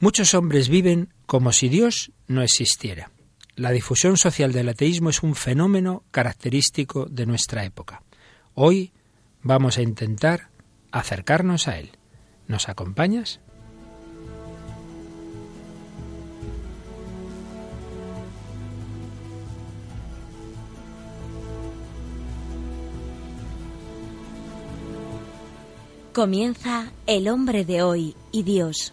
Muchos hombres viven como si Dios no existiera. La difusión social del ateísmo es un fenómeno característico de nuestra época. Hoy vamos a intentar acercarnos a él. ¿Nos acompañas? Comienza El hombre de hoy y Dios.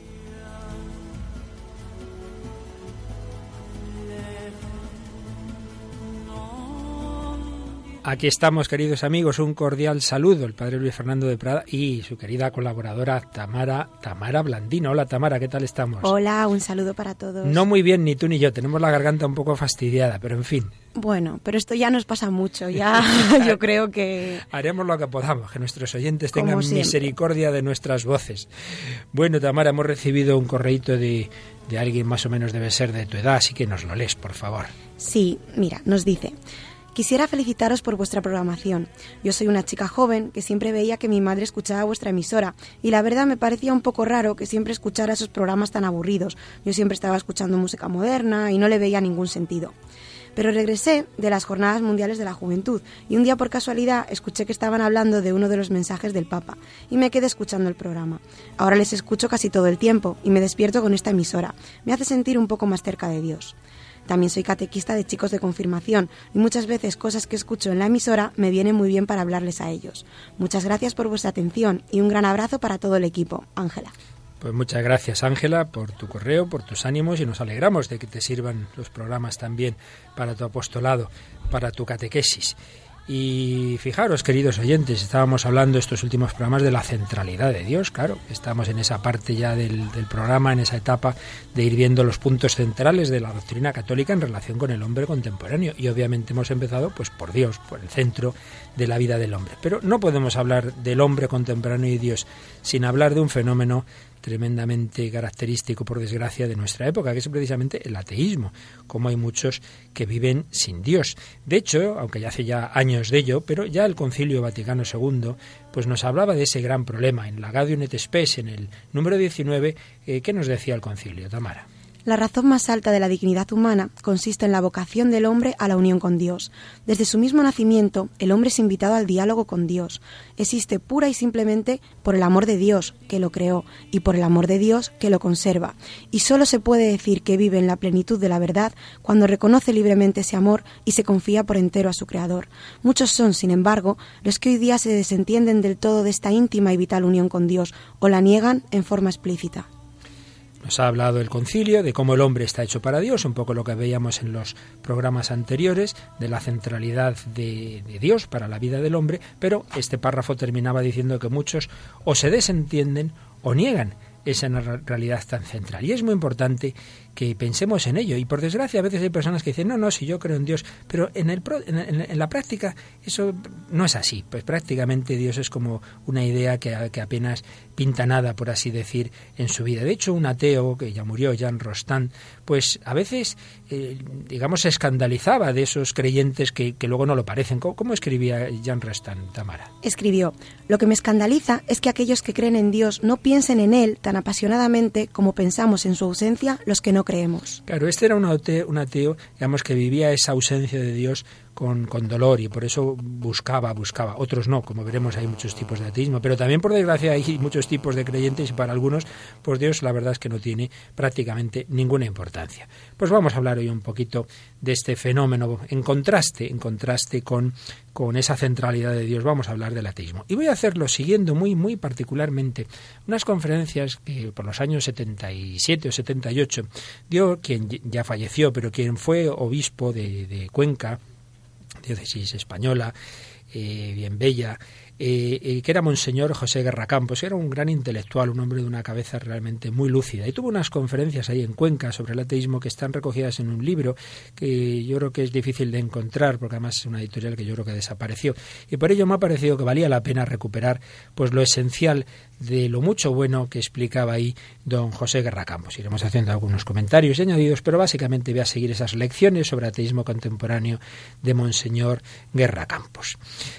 Aquí estamos, queridos amigos, un cordial saludo, el padre Luis Fernando de Prada y su querida colaboradora Tamara, Tamara Blandino. Hola Tamara, ¿qué tal estamos? Hola, un saludo para todos. No muy bien, ni tú ni yo, tenemos la garganta un poco fastidiada, pero en fin. Bueno, pero esto ya nos pasa mucho, ya yo creo que... Haremos lo que podamos, que nuestros oyentes tengan misericordia de nuestras voces. Bueno, Tamara, hemos recibido un correíto de, de alguien más o menos debe ser de tu edad, así que nos lo lees, por favor. Sí, mira, nos dice... Quisiera felicitaros por vuestra programación. Yo soy una chica joven que siempre veía que mi madre escuchaba vuestra emisora y la verdad me parecía un poco raro que siempre escuchara esos programas tan aburridos. Yo siempre estaba escuchando música moderna y no le veía ningún sentido. Pero regresé de las Jornadas Mundiales de la Juventud y un día por casualidad escuché que estaban hablando de uno de los mensajes del Papa y me quedé escuchando el programa. Ahora les escucho casi todo el tiempo y me despierto con esta emisora. Me hace sentir un poco más cerca de Dios. También soy catequista de chicos de confirmación y muchas veces cosas que escucho en la emisora me vienen muy bien para hablarles a ellos. Muchas gracias por vuestra atención y un gran abrazo para todo el equipo. Ángela. Pues muchas gracias Ángela por tu correo, por tus ánimos y nos alegramos de que te sirvan los programas también para tu apostolado, para tu catequesis. Y fijaros, queridos oyentes, estábamos hablando estos últimos programas de la centralidad de Dios, claro, estamos en esa parte ya del, del, programa, en esa etapa de ir viendo los puntos centrales de la doctrina católica en relación con el hombre contemporáneo. Y obviamente hemos empezado pues por Dios, por el centro de la vida del hombre. Pero no podemos hablar del hombre contemporáneo y Dios sin hablar de un fenómeno tremendamente característico, por desgracia, de nuestra época, que es precisamente el ateísmo, como hay muchos que viven sin Dios. De hecho, aunque ya hace ya años de ello, pero ya el Concilio Vaticano II pues nos hablaba de ese gran problema en la Gaudium et Spes, en el número 19, eh, ¿qué nos decía el Concilio, Tamara? La razón más alta de la dignidad humana consiste en la vocación del hombre a la unión con Dios. Desde su mismo nacimiento, el hombre es invitado al diálogo con Dios. Existe pura y simplemente por el amor de Dios, que lo creó, y por el amor de Dios, que lo conserva. Y sólo se puede decir que vive en la plenitud de la verdad cuando reconoce libremente ese amor y se confía por entero a su Creador. Muchos son, sin embargo, los que hoy día se desentienden del todo de esta íntima y vital unión con Dios, o la niegan en forma explícita. Nos ha hablado el concilio de cómo el hombre está hecho para Dios, un poco lo que veíamos en los programas anteriores, de la centralidad de, de, Dios para la vida del hombre, pero este párrafo terminaba diciendo que muchos o se desentienden o niegan esa realidad tan central. Y es muy importante que pensemos en ello. Y por desgracia a veces hay personas que dicen, no, no, si yo creo en Dios, pero en, el, en, la práctica eso no es así. Pues prácticamente Dios es como una idea que, que, apenas pinta nada, por así decir, en su vida. De hecho, un ateo que ya murió, Jan Rostand, pues a veces, eh, digamos, se escandalizaba de esos creyentes que, que luego no lo parecen. ¿Cómo, ¿Cómo, escribía Jan Rostand, Tamara? Escribió, lo que me escandaliza es que aquellos que creen en Dios no piensen en Él apasionadamente como pensamos en su ausencia los que no creemos. Claro, este era un ateo, un ateo digamos, que vivía esa ausencia de Dios con, con, dolor y por eso buscaba, buscaba. Otros no, como veremos hay muchos tipos de ateísmo, pero también por desgracia hay muchos tipos de creyentes y para algunos, pues Dios la verdad es que no tiene prácticamente ninguna importancia. Pues vamos a hablar hoy un poquito de este fenómeno en contraste, en contraste con, con esa centralidad de Dios. Vamos a hablar del ateísmo. Y voy a hacerlo siguiendo muy, muy particularmente unas conferencias que por los años 77 o 78 dio quien ya falleció, pero quien fue obispo de, de Cuenca, diócesis española, eh, bien bella, eh, que era Monseñor José Guerra Campos, era un gran intelectual, un hombre de una cabeza realmente muy lúcida. Y tuvo unas conferencias ahí en Cuenca sobre el ateísmo que están recogidas en un libro que yo creo que es difícil de encontrar, porque además es una editorial que yo creo que desapareció. Y por ello me ha parecido que valía la pena recuperar pues lo esencial de lo mucho bueno que explicaba ahí don José Guerra Campos. Iremos haciendo algunos comentarios y añadidos, pero básicamente voy a seguir esas lecciones sobre ateísmo contemporáneo de Monseñor Guerra Campos.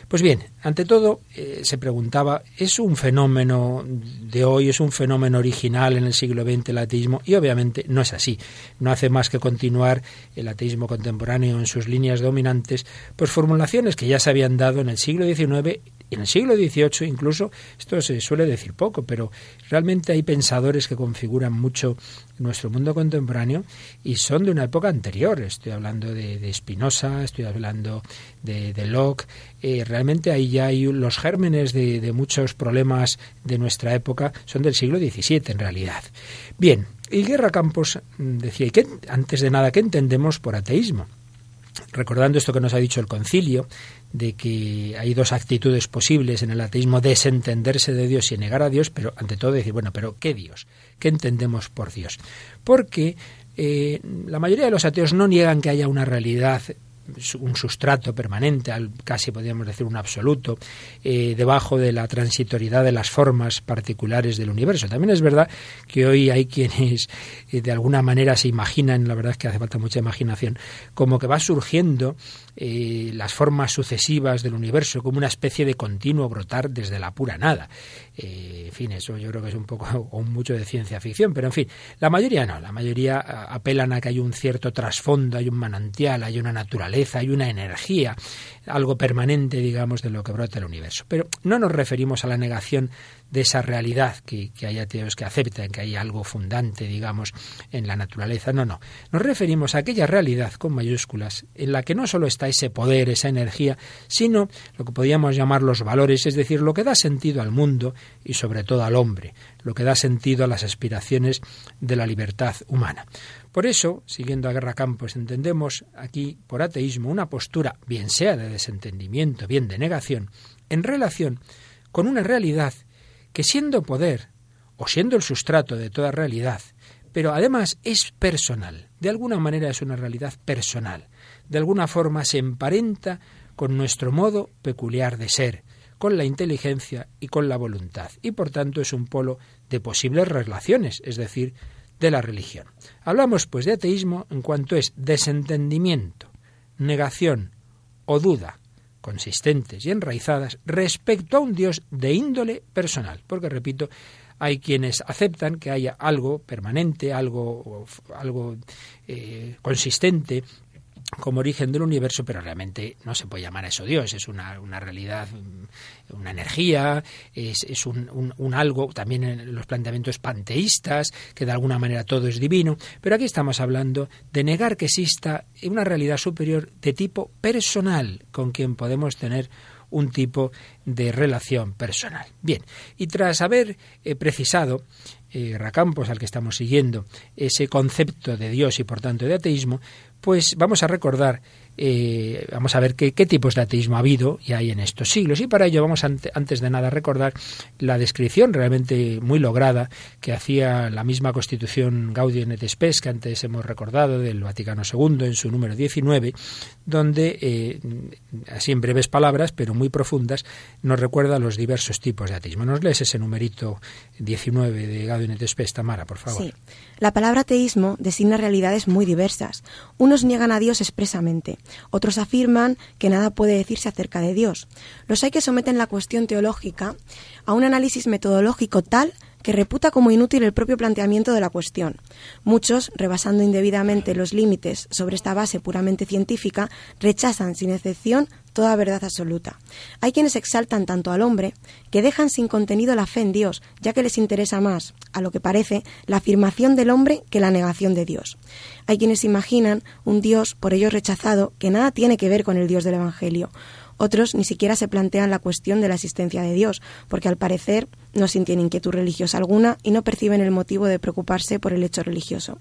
Pues bien, ante todo, eh, se preguntaba, ¿es un fenómeno de hoy, es un fenómeno original en el siglo XX el ateísmo? Y obviamente no es así. No hace más que continuar el ateísmo contemporáneo en sus líneas dominantes, pues formulaciones que ya se habían dado en el siglo XIX en el siglo XVIII incluso, esto se suele decir poco, pero realmente hay pensadores que configuran mucho nuestro mundo contemporáneo y son de una época anterior. Estoy hablando de, Spinoza, estoy hablando de, Locke. Eh, realmente ahí ya hay los gérmenes de, de muchos problemas de nuestra época, son del siglo XVII en realidad. Bien, y Guerra Campos decía, ¿y qué, antes de nada, ¿qué entendemos por ateísmo? recordando esto que nos ha dicho el concilio, de que hay dos actitudes posibles en el ateísmo, desentenderse de Dios y negar a Dios, pero ante todo decir, bueno, pero ¿qué Dios? ¿Qué entendemos por Dios? Porque eh, la mayoría de los ateos no niegan que haya una realidad un sustrato permanente, casi podríamos decir un absoluto, eh, debajo de la transitoriedad de las formas particulares del universo. También es verdad que hoy hay quienes eh, de alguna manera se imaginan, la verdad es que hace falta mucha imaginación, como que va surgiendo eh, las formas sucesivas del universo como una especie de continuo brotar desde la pura nada. en fin, eso yo creo que es un poco o mucho de ciencia ficción, pero en fin, la mayoría no, la mayoría apelan a que hay un cierto trasfondo, hay un manantial, hay una naturaleza hay una energía, algo permanente, digamos, de lo que brota el universo. Pero no nos referimos a la negación de esa realidad, que, que hay ateos que aceptan que hay algo fundante, digamos, en la naturaleza. No, no. Nos referimos a aquella realidad con mayúsculas, en la que no solo está ese poder, esa energía, sino lo que podríamos llamar los valores, es decir, lo que da sentido al mundo y sobre todo al hombre, lo que da sentido a las aspiraciones de la libertad humana. Por eso, siguiendo a Guerra Campos, entendemos aquí por ateísmo una postura, bien sea de desentendimiento, bien de negación, en relación con una realidad que siendo poder o siendo el sustrato de toda realidad, pero además es personal, de alguna manera es una realidad personal, de alguna forma se emparenta con nuestro modo peculiar de ser, con la inteligencia y con la voluntad, y por tanto es un polo de posibles relaciones, es decir, de la religión. Hablamos pues de ateísmo en cuanto es desentendimiento, negación o duda consistentes y enraizadas respecto a un Dios de índole personal, porque repito, hay quienes aceptan que haya algo permanente, algo, algo eh, consistente como origen del universo, pero realmente no se puede llamar a eso Dios, es una, una realidad, una energía, es, es un, un, algo, también en los planteamientos panteístas, que de alguna manera todo es divino, pero aquí estamos hablando de negar que exista una realidad superior de tipo personal, con quien podemos tener un tipo de relación personal. Bien, y tras haber eh, precisado eh, Racampos, al que estamos siguiendo, ese concepto de Dios y por tanto de ateísmo, pues vamos a recordar eh, vamos a ver qué, tipos de ateísmo ha habido y hay en estos siglos. Y para ello vamos antes de nada a recordar la descripción realmente muy lograda que hacía la misma Constitución Gaudium et Spes que antes hemos recordado del Vaticano II en su número 19, donde, eh, así en breves palabras, pero muy profundas, nos recuerda los diversos tipos de ateísmo. ¿Nos lees ese numerito 19 de Gaudium et Spes, Tamara, por favor? Sí. La palabra ateísmo designa realidades muy diversas. Unos niegan a Dios expresamente, otros afirman que nada puede decirse acerca de Dios. Los hay que someten la cuestión teológica a un análisis metodológico tal que reputa como inútil el propio planteamiento de la cuestión. Muchos, rebasando indebidamente los límites sobre esta base puramente científica, rechazan sin excepción toda verdad absoluta. Hay quienes exaltan tanto al hombre que dejan sin contenido la fe en Dios, ya que les interesa más, a lo que parece, la afirmación del hombre que la negación de Dios. Hay quienes imaginan un Dios por ellos rechazado que nada tiene que ver con el Dios del Evangelio, Otros ni siquiera se plantean la cuestión de la existencia de Dios, porque al parecer no sienten inquietud religiosa alguna y no perciben el motivo de preocuparse por el hecho religioso.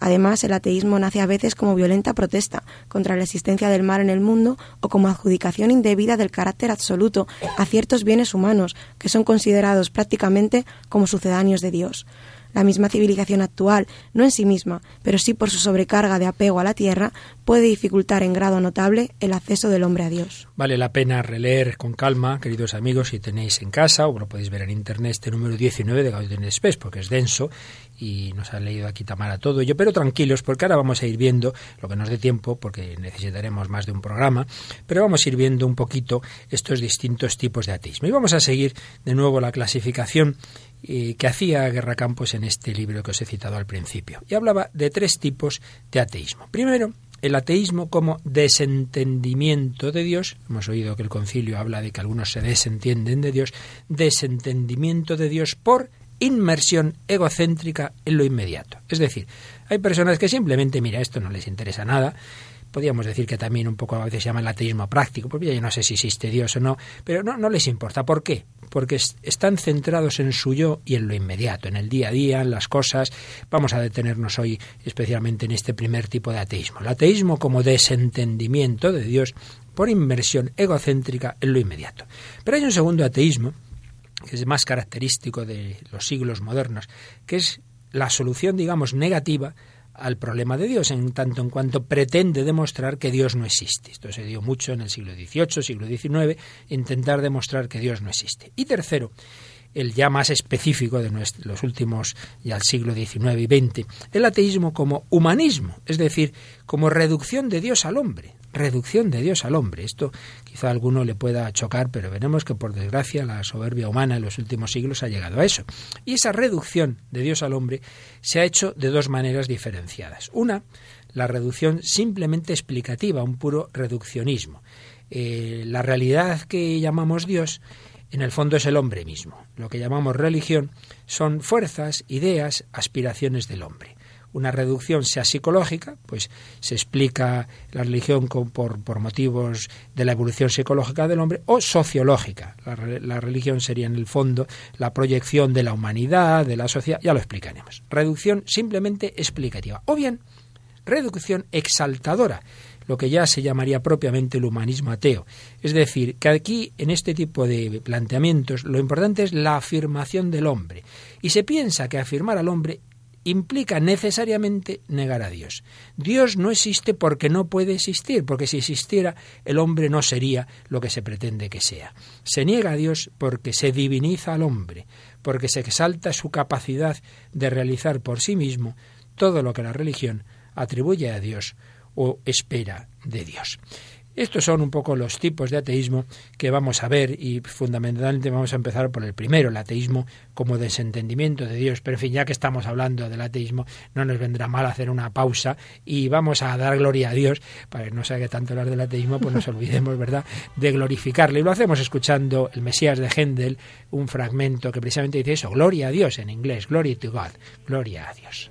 Además, el ateísmo nace a veces como violenta protesta contra la existencia del mal en el mundo o como adjudicación indebida del carácter absoluto a ciertos bienes humanos que son considerados prácticamente como sucedáneos de Dios. La misma civilización actual, no en sí misma, pero sí por su sobrecarga de apego a la tierra, puede dificultar en grado notable el acceso del hombre a Dios. Vale la pena releer con calma, queridos amigos, si tenéis en casa o lo podéis ver en internet, este número 19 de Gaudium Spes, porque es denso y nos ha leído aquí Tamara todo ello, pero tranquilos porque ahora vamos a ir viendo lo que nos dé tiempo, porque necesitaremos más de un programa, pero vamos a ir viendo un poquito estos distintos tipos de ateísmo. Y vamos a seguir de nuevo la clasificación eh, que hacía Guerra Campos en este libro que os he citado al principio. Y hablaba de tres tipos de ateísmo. Primero, el ateísmo como desentendimiento de Dios. Hemos oído que el concilio habla de que algunos se desentienden de Dios. Desentendimiento de Dios por inmersión egocéntrica en lo inmediato. Es decir, hay personas que simplemente, mira, esto no les interesa nada, podríamos decir que también un poco a veces se llama el ateísmo práctico, porque yo no sé si existe Dios o no, pero no, no les importa. ¿Por qué? Porque están centrados en su yo y en lo inmediato, en el día a día, en las cosas. Vamos a detenernos hoy especialmente en este primer tipo de ateísmo. El ateísmo como desentendimiento de Dios por inmersión egocéntrica en lo inmediato. Pero hay un segundo ateísmo, que es más característico de los siglos modernos, que es la solución, digamos, negativa al problema de Dios, en tanto en cuanto pretende demostrar que Dios no existe. Esto se dio mucho en el siglo XVIII, siglo XIX, intentar demostrar que Dios no existe. Y tercero, el ya más específico de los últimos, ya el siglo XIX y XX, el ateísmo como humanismo, es decir, como reducción de Dios al hombre, reducción de Dios al hombre. Esto quizá a alguno le pueda chocar, pero veremos que por desgracia la soberbia humana en los últimos siglos ha llegado a eso. Y esa reducción de Dios al hombre se ha hecho de dos maneras diferenciadas. Una, la reducción simplemente explicativa, un puro reduccionismo. Eh, la realidad que llamamos Dios en el fondo es el hombre mismo. Lo que llamamos religión son fuerzas, ideas, aspiraciones del hombre una reducción sea psicológica, pues se explica la religión por, por, motivos de la evolución psicológica del hombre, o sociológica. La, la, religión sería en el fondo la proyección de la humanidad, de la sociedad, ya lo explicaremos. Reducción simplemente explicativa. O bien, reducción exaltadora, lo que ya se llamaría propiamente el humanismo ateo. Es decir, que aquí, en este tipo de planteamientos, lo importante es la afirmación del hombre. Y se piensa que afirmar al hombre implica necesariamente negar a Dios. Dios no existe porque no puede existir, porque si existiera el hombre no sería lo que se pretende que sea. Se niega a Dios porque se diviniza al hombre, porque se exalta su capacidad de realizar por sí mismo todo lo que la religión atribuye a Dios o espera de Dios. Estos son un poco los tipos de ateísmo que vamos a ver y fundamentalmente vamos a empezar por el primero, el ateísmo como desentendimiento de Dios. Pero en fin, ya que estamos hablando del ateísmo, no nos vendrá mal hacer una pausa y vamos a dar gloria a Dios, para que no sea que tanto hablar del ateísmo, pues nos olvidemos, ¿verdad?, de glorificarle. Y lo hacemos escuchando el Mesías de Händel, un fragmento que precisamente dice eso, gloria a Dios en inglés, glory to God, gloria a Dios.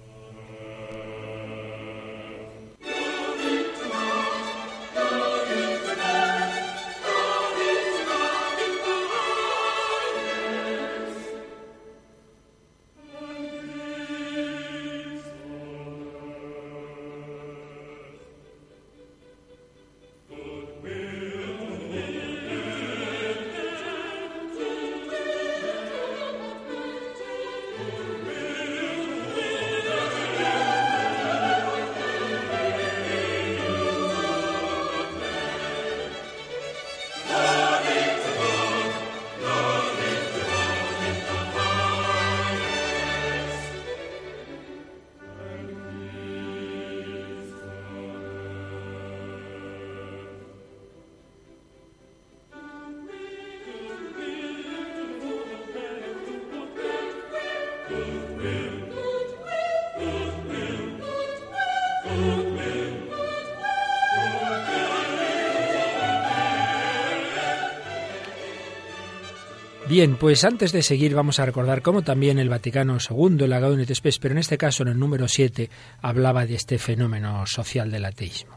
Bien, pues antes de seguir vamos a recordar cómo también el Vaticano II, el Gaudium et Spes, pero en este caso en el número 7, hablaba de este fenómeno social del ateísmo.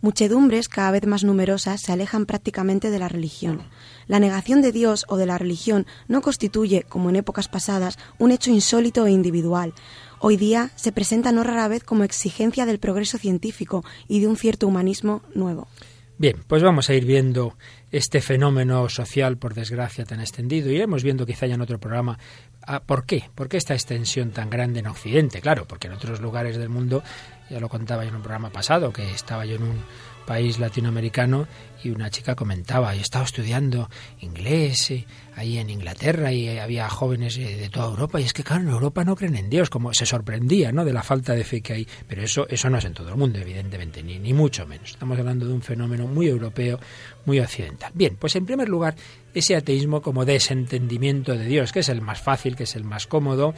Muchedumbres cada vez más numerosas se alejan prácticamente de la religión. La negación de Dios o de la religión no constituye, como en épocas pasadas, un hecho insólito e individual. Hoy día se presenta no rara vez como exigencia del progreso científico y de un cierto humanismo nuevo. Bien, pues vamos a ir viendo este fenómeno social, por desgracia, tan extendido. Iremos viendo quizá ya en otro programa ah, por qué, por qué esta extensión tan grande en Occidente. Claro, porque en otros lugares del mundo, ya lo contaba yo en un programa pasado, que estaba yo en un país latinoamericano y una chica comentaba, yo estaba estudiando inglés eh, ahí en Inglaterra y había jóvenes eh, de toda Europa y es que claro, en Europa no creen en Dios, como se sorprendía, ¿no? de la falta de fe que hay, pero eso eso no es en todo el mundo, evidentemente, ni ni mucho menos. Estamos hablando de un fenómeno muy europeo, muy occidental. Bien, pues en primer lugar, ese ateísmo como desentendimiento de Dios, que es el más fácil, que es el más cómodo,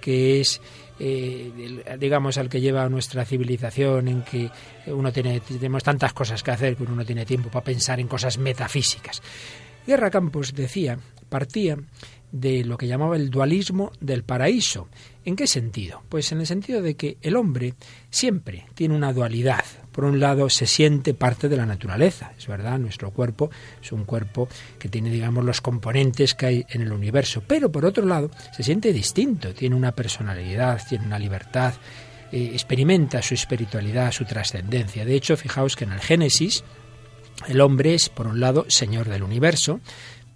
que es eh, digamos, al que lleva nuestra civilización, en que uno tiene, tenemos tantas cosas que hacer que uno no tiene tiempo para pensar en cosas metafísicas. Guerra Campos decía, partía de lo que llamaba el dualismo del paraíso. ¿En qué sentido? Pues en el sentido de que el hombre siempre tiene una dualidad. Por un lado, se siente parte de la naturaleza, es verdad, nuestro cuerpo es un cuerpo que tiene, digamos, los componentes que hay en el universo, pero por otro lado, se siente distinto, tiene una personalidad, tiene una libertad, eh, experimenta su espiritualidad, su trascendencia. De hecho, fijaos que en el Génesis, el hombre es, por un lado, señor del universo,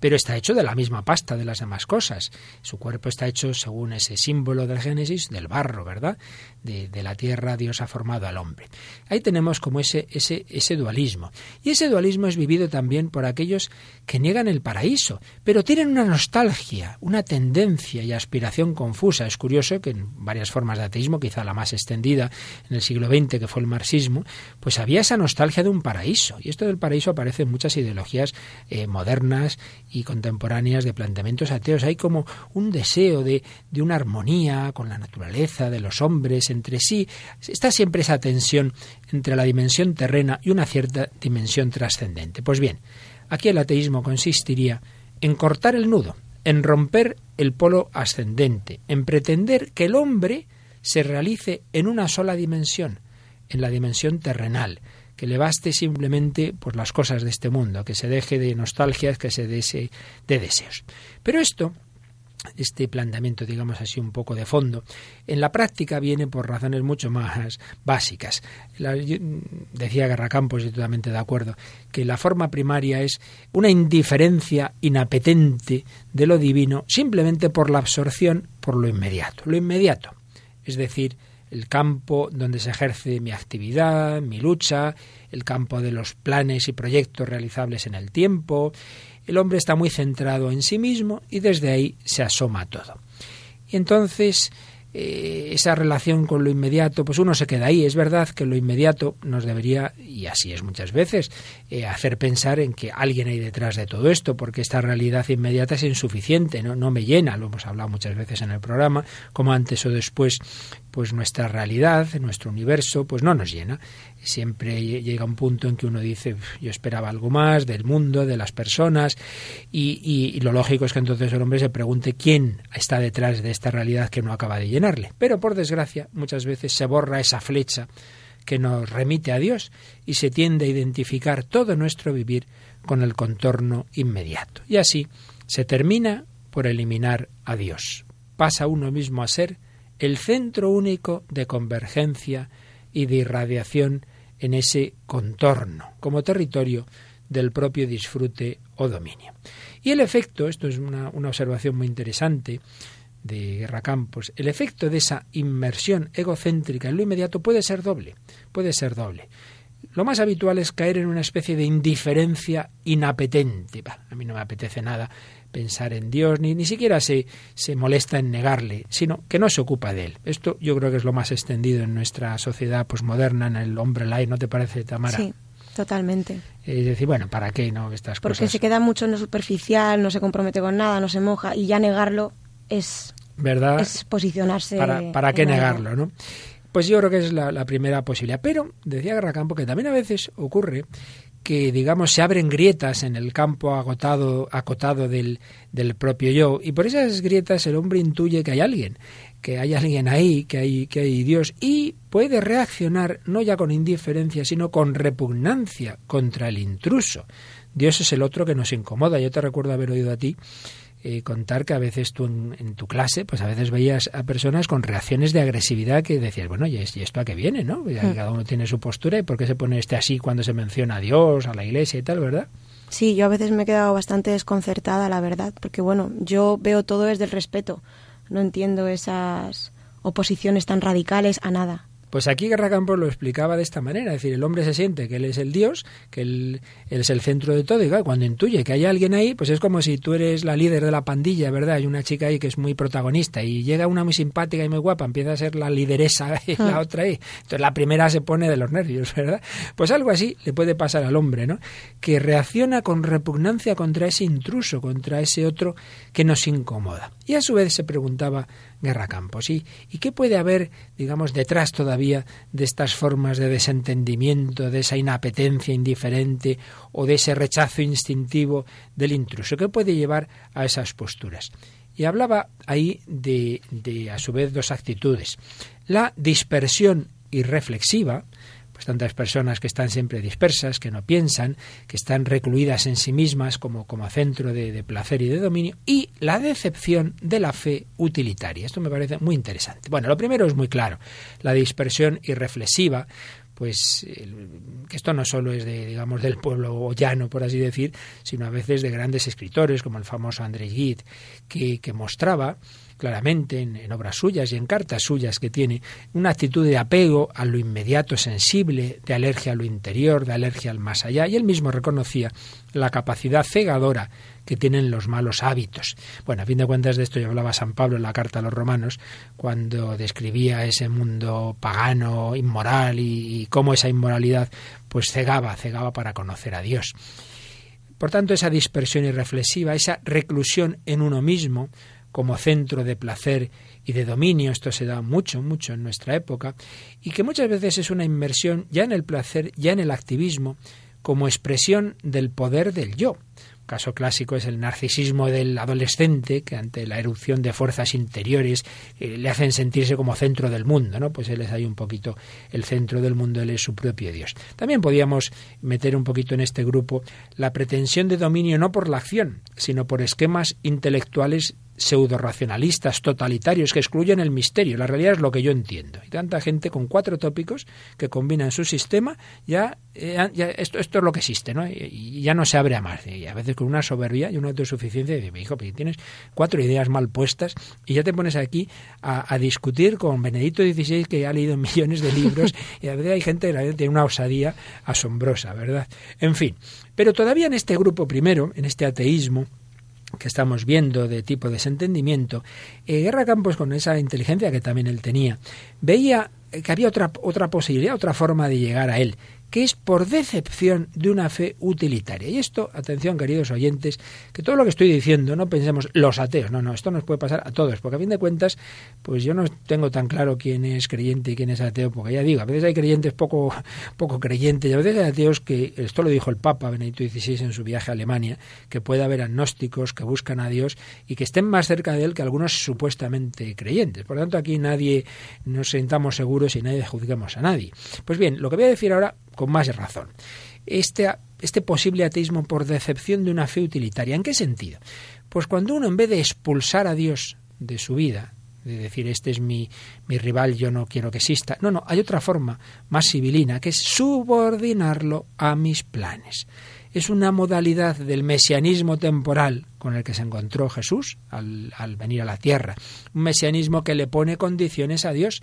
pero está hecho de la misma pasta de las demás cosas. Su cuerpo está hecho, según ese símbolo del Génesis, del barro, ¿verdad? De, la tierra Dios ha formado al hombre. Ahí tenemos como ese, ese, ese dualismo. Y ese dualismo es vivido también por aquellos que niegan el paraíso, pero tienen una nostalgia, una tendencia y aspiración confusa. Es curioso que en varias formas de ateísmo, quizá la más extendida en el siglo XX, que fue el marxismo, pues había esa nostalgia de un paraíso. Y esto del paraíso aparece en muchas ideologías eh, modernas y contemporáneas de planteamientos ateos. Hay como un deseo de, de una armonía con la naturaleza, de los hombres entre sí. Está siempre esa tensión entre la dimensión terrena y una cierta dimensión trascendente. Pues bien, aquí el ateísmo consistiría en cortar el nudo, en romper el polo ascendente, en pretender que el hombre se realice en una sola dimensión, en la dimensión terrenal, que le baste simplemente por las cosas de este mundo, que se deje de nostalgias, que se deje de deseos. Pero esto, este planteamiento, digamos así, un poco de fondo, en la práctica viene por razones mucho más básicas. decía Garracampos, y totalmente de acuerdo, que la forma primaria es una indiferencia inapetente de lo divino simplemente por la absorción por lo inmediato. Lo inmediato, es decir, el campo donde se ejerce mi actividad, mi lucha, el campo de los planes y proyectos realizables en el tiempo. El hombre está muy centrado en sí mismo y desde ahí se asoma todo. Y entonces eh, esa relación con lo inmediato, pues uno se queda ahí. Es verdad que lo inmediato nos debería, y así es muchas veces, eh, hacer pensar en que alguien hay detrás de todo esto, porque esta realidad inmediata es insuficiente, ¿no? no me llena, lo hemos hablado muchas veces en el programa, como antes o después, pues nuestra realidad, nuestro universo, pues no nos llena siempre llega un punto en que uno dice, yo esperaba algo más del mundo, de las personas, y, lo lógico es que entonces el hombre se pregunte quién está detrás de esta realidad que no acaba de llenarle. Pero por desgracia, muchas veces se borra esa flecha que nos remite a Dios y se tiende a identificar todo nuestro vivir con el contorno inmediato. Y así se termina por eliminar a Dios. Pasa uno mismo a ser el centro único de convergencia y de irradiación en ese contorno, como territorio del propio disfrute o dominio. Y el efecto, esto es una, observación muy interesante de Guerra Campos, el efecto de esa inmersión egocéntrica en lo inmediato puede ser doble, puede ser doble. Lo más habitual es caer en una especie de indiferencia inapetente. a mí no me apetece nada pensar en Dios, ni, ni siquiera se, se molesta en negarle, sino que no se ocupa de él. Esto yo creo que es lo más extendido en nuestra sociedad posmoderna, en el hombre light, ¿no te parece, Tamara? Sí. Totalmente. Es decir, bueno, ¿para qué no estas Porque cosas? Porque se queda mucho en lo superficial, no se compromete con nada, no se moja, y ya negarlo es, ¿verdad? es posicionarse. ¿Para, para qué negarlo, no? Pues yo creo que es la, la primera posibilidad. Pero decía Garracampo que también a veces ocurre que digamos se abren grietas en el campo agotado, acotado del, del propio yo, y por esas grietas el hombre intuye que hay alguien, que hay alguien ahí, que hay, que hay Dios, y puede reaccionar no ya con indiferencia, sino con repugnancia contra el intruso. Dios es el otro que nos incomoda. Yo te recuerdo haber oído a ti eh, contar que a veces tú en, tu clase, pues a veces veías a personas con reacciones de agresividad que decías, bueno, ¿y esto a qué viene? ¿no? Hmm. Cada uno tiene su postura y por qué se pone este así cuando se menciona a Dios, a la iglesia y tal, ¿verdad? Sí, yo a veces me he quedado bastante desconcertada, la verdad, porque bueno, yo veo todo desde el respeto. No entiendo esas oposiciones tan radicales a nada. Pues aquí Guerra Campos lo explicaba de esta manera, es decir, el hombre se siente que él es el Dios, que él, es el centro de todo, y cuando intuye que hay alguien ahí, pues es como si tú eres la líder de la pandilla, ¿verdad? Hay una chica ahí que es muy protagonista y llega una muy simpática y muy guapa, empieza a ser la lideresa y la ah. otra ahí. Entonces la primera se pone de los nervios, ¿verdad? Pues algo así le puede pasar al hombre, ¿no? Que reacciona con repugnancia contra ese intruso, contra ese otro que nos incomoda. Y a su vez se preguntaba Guerra Campos. ¿Y, ¿Y qué puede haber, digamos, detrás todavía de estas formas de desentendimiento, de esa inapetencia indiferente o de ese rechazo instintivo del intruso? ¿Qué puede llevar a esas posturas? Y hablaba ahí de, de a su vez, dos actitudes. La dispersión irreflexiva, pues tantas personas que están siempre dispersas, que no piensan, que están recluidas en sí mismas como, como centro de, de, placer y de dominio, y la decepción de la fe utilitaria. Esto me parece muy interesante. Bueno, lo primero es muy claro, la dispersión irreflexiva, pues que esto no solo es de digamos del pueblo llano por así decir sino a veces de grandes escritores como el famoso André Gide que, que mostraba claramente en, obras suyas y en cartas suyas que tiene una actitud de apego a lo inmediato sensible, de alergia a lo interior, de alergia al más allá, y él mismo reconocía la capacidad cegadora que tienen los malos hábitos. Bueno, a fin de cuentas de esto ya hablaba San Pablo en la carta a los romanos, cuando describía ese mundo pagano, inmoral, y, y cómo esa inmoralidad pues cegaba, cegaba para conocer a Dios. Por tanto, esa dispersión irreflexiva, esa reclusión en uno mismo, como centro de placer y de dominio, esto se da mucho, mucho en nuestra época, y que muchas veces es una inmersión ya en el placer, ya en el activismo, como expresión del poder del yo. Caso clásico es el narcisismo del adolescente, que ante la erupción de fuerzas interiores eh, le hacen sentirse como centro del mundo, ¿no? Pues él es ahí un poquito el centro del mundo, él es su propio Dios. También podíamos meter un poquito en este grupo la pretensión de dominio no por la acción, sino por esquemas intelectuales pseudo-racionalistas, totalitarios, que excluyen el misterio. La realidad es lo que yo entiendo. Y tanta gente con cuatro tópicos que combinan su sistema, ya, eh, esto, esto es lo que existe, ¿no? Y, ya no se abre a más. Y a veces con una soberbia y una autosuficiencia, de hijo, pues tienes cuatro ideas mal puestas y ya te pones aquí a, discutir con Benedicto XVI, que ha leído millones de libros, y a veces hay gente que tiene una osadía asombrosa, ¿verdad? En fin, pero todavía en este grupo primero, en este ateísmo, que estamos viendo de tipo de desentendimiento, eh, Guerra Campos, con esa inteligencia que también él tenía, veía que había otra, otra posibilidad, otra forma de llegar a él, que es por decepción de una fe utilitaria. Y esto, atención queridos oyentes, que todo lo que estoy diciendo no pensemos los ateos, no, no, esto nos puede pasar a todos, porque a fin de cuentas, pues yo no tengo tan claro quién es creyente y quién es ateo, porque ya digo, a veces hay creyentes poco, poco creyentes y a veces hay ateos que, esto lo dijo el Papa Benedicto XVI en su viaje a Alemania, que puede haber agnósticos que buscan a Dios y que estén más cerca de él que algunos supuestamente creyentes. Por lo tanto, aquí nadie nos sentamos seguros y nadie juzguemos a nadie. Pues bien, lo que voy a decir ahora con más razón. Este, este posible ateísmo por decepción de una fe utilitaria. ¿En qué sentido? Pues cuando uno en vez de expulsar a Dios de su vida, de decir este es mi, mi rival, yo no quiero que exista, no, no, hay otra forma más civilina, que es subordinarlo a mis planes es una modalidad del mesianismo temporal con el que se encontró Jesús al, al, venir a la tierra. Un mesianismo que le pone condiciones a Dios.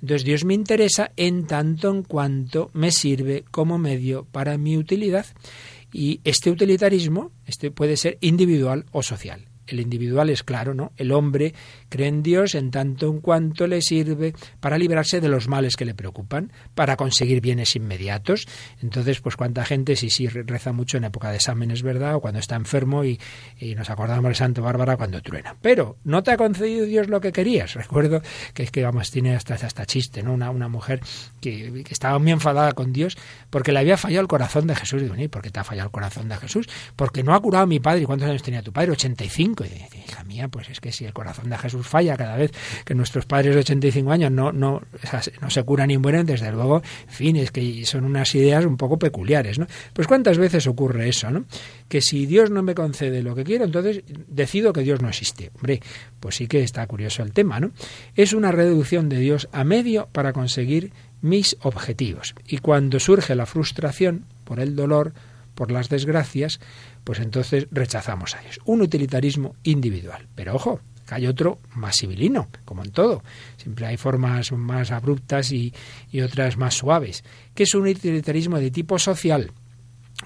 Entonces Dios me interesa en tanto en cuanto me sirve como medio para mi utilidad. Y este utilitarismo este puede ser individual o social. El individual es claro, ¿no? El hombre cree en Dios en tanto en cuanto le sirve para librarse de los males que le preocupan, para conseguir bienes inmediatos. Entonces, pues cuánta gente sí sí reza mucho en época de exámenes, ¿verdad? O cuando está enfermo y, nos acordamos de Santo Bárbara cuando truena. Pero no te ha concedido Dios lo que querías. Recuerdo que es que vamos, tiene hasta, hasta chiste, ¿no? Una, una mujer que, estaba muy enfadada con Dios porque le había fallado el corazón de Jesús. Digo, ¿por qué te ha fallado el corazón de Jesús? Porque no ha curado a mi padre. ¿Cuántos años tenía tu padre? 85. Y dice, hija mía, pues es que si el corazón de Jesús falla cada vez que nuestros padres de 85 años no, no, no se curan ni mueren, desde luego, en fin, es que son unas ideas un poco peculiares, ¿no? Pues cuántas veces ocurre eso, ¿no? Que si Dios no me concede lo que quiero, entonces decido que Dios no existe. Hombre, pues sí que está curioso el tema, ¿no? Es una reducción de Dios a medio para conseguir mis objetivos. Y cuando surge la frustración por el dolor, por las desgracias, pues entonces rechazamos a Dios. Un utilitarismo individual. Pero ojo, hay otro más civilino, como en todo. Siempre hay formas más abruptas y, y otras más suaves. Que es un utilitarismo de tipo social,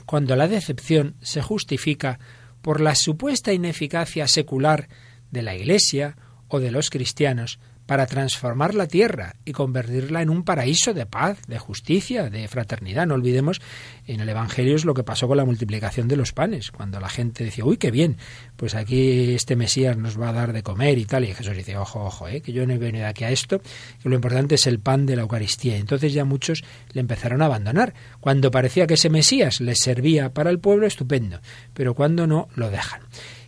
cuando la decepción se justifica por la supuesta ineficacia secular de la Iglesia o de los cristianos para transformar la tierra y convertirla en un paraíso de paz, de justicia, de fraternidad. No olvidemos, en el Evangelio es lo que pasó con la multiplicación de los panes, cuando la gente decía, uy, qué bien, pues aquí este Mesías nos va a dar de comer y tal, y Jesús dice, ojo, ojo, eh, que yo no he venido aquí a esto, que lo importante es el pan de la Eucaristía. Entonces ya muchos le empezaron a abandonar. Cuando parecía que ese Mesías les servía para el pueblo, estupendo, pero cuando no, lo dejan.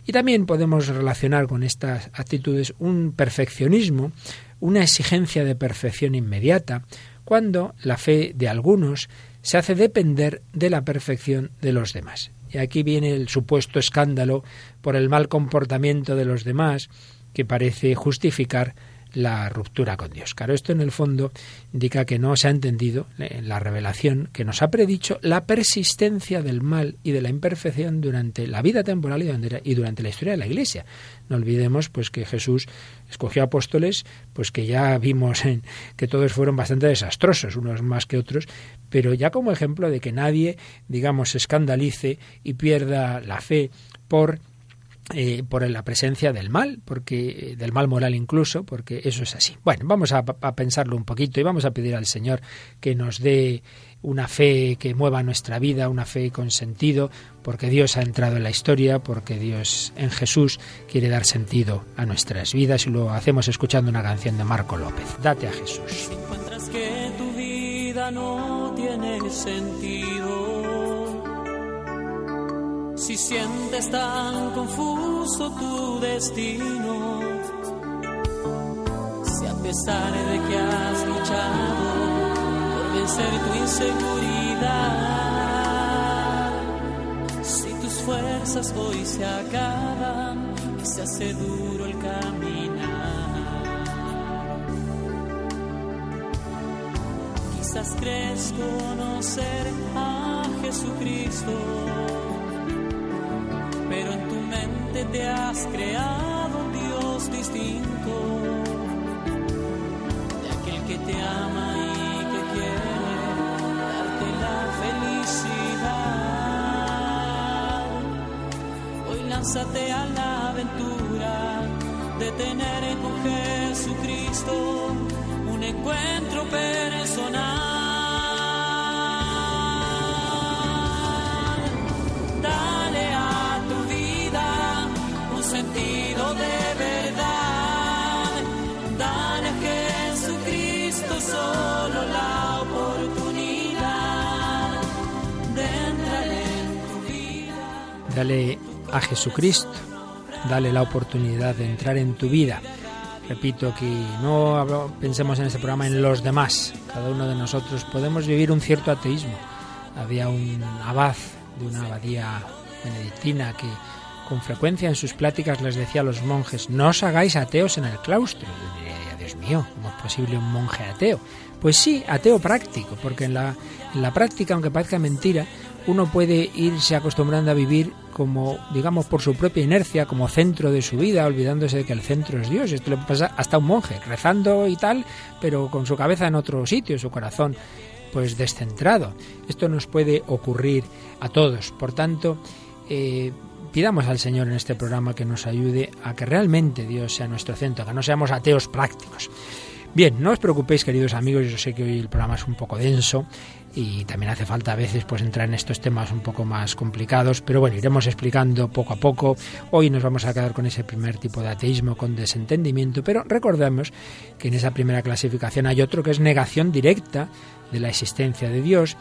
Y también podemos relacionar con estas actitudes un perfeccionismo, una exigencia de perfección inmediata, cuando la fe de algunos se hace depender de la perfección de los demás. Y aquí viene el supuesto escándalo por el mal comportamiento de los demás, que parece justificar la ruptura con Dios. Claro, esto en el fondo indica que no se ha entendido en la revelación que nos ha predicho la persistencia del mal y de la imperfección durante la vida temporal y durante la historia de la Iglesia. No olvidemos pues que Jesús escogió apóstoles pues que ya vimos en que todos fueron bastante desastrosos, unos más que otros, pero ya como ejemplo de que nadie, digamos, se escandalice y pierda la fe por eh, por la presencia del mal, porque eh, del mal moral incluso, porque eso es así. Bueno, vamos a, pensarlo un poquito y vamos a pedir al Señor que nos dé una fe que mueva nuestra vida, una fe con sentido, porque Dios ha entrado en la historia, porque Dios en Jesús quiere dar sentido a nuestras vidas y lo hacemos escuchando una canción de Marco López. Date a Jesús. Encuentras que tu vida no tiene sentido si sientes tan confuso tu destino, si a pesar de que has luchado por vencer tu inseguridad, si tus fuerzas hoy se acaban y se hace duro el caminar, quizás crees conocer a Jesucristo pero en tu mente te has creado un Dios distinto de aquel que te ama y que quiere darte la felicidad. Hoy lánzate a la aventura de tener con Jesucristo un encuentro personal. Dale a Jesucristo, dale la oportunidad de entrar en tu vida. Repito que no pensemos en ese programa en los demás. Cada uno de nosotros podemos vivir un cierto ateísmo. Había un abad de una abadía benedictina que con frecuencia en sus pláticas les decía a los monjes, no os hagáis ateos en el claustro. Yo diría, Dios mío, ¿cómo es posible un monje ateo? Pues sí, ateo práctico, porque en la, en la práctica, aunque parezca mentira, uno puede irse acostumbrando a vivir como, digamos, por su propia inercia, como centro de su vida, olvidándose de que el centro es Dios. Esto le pasa hasta a un monje, rezando y tal, pero con su cabeza en otro sitio, su corazón pues descentrado. Esto nos puede ocurrir a todos. Por tanto, eh, pidamos al Señor en este programa que nos ayude a que realmente Dios sea nuestro centro, que no seamos ateos prácticos. Bien, no os preocupéis, queridos amigos, yo sé que hoy el programa es un poco denso y también hace falta a veces pues entrar en estos temas un poco más complicados, pero bueno, iremos explicando poco a poco. Hoy nos vamos a quedar con ese primer tipo de ateísmo con desentendimiento, pero recordemos que en esa primera clasificación hay otro que es negación directa de la existencia de Dios,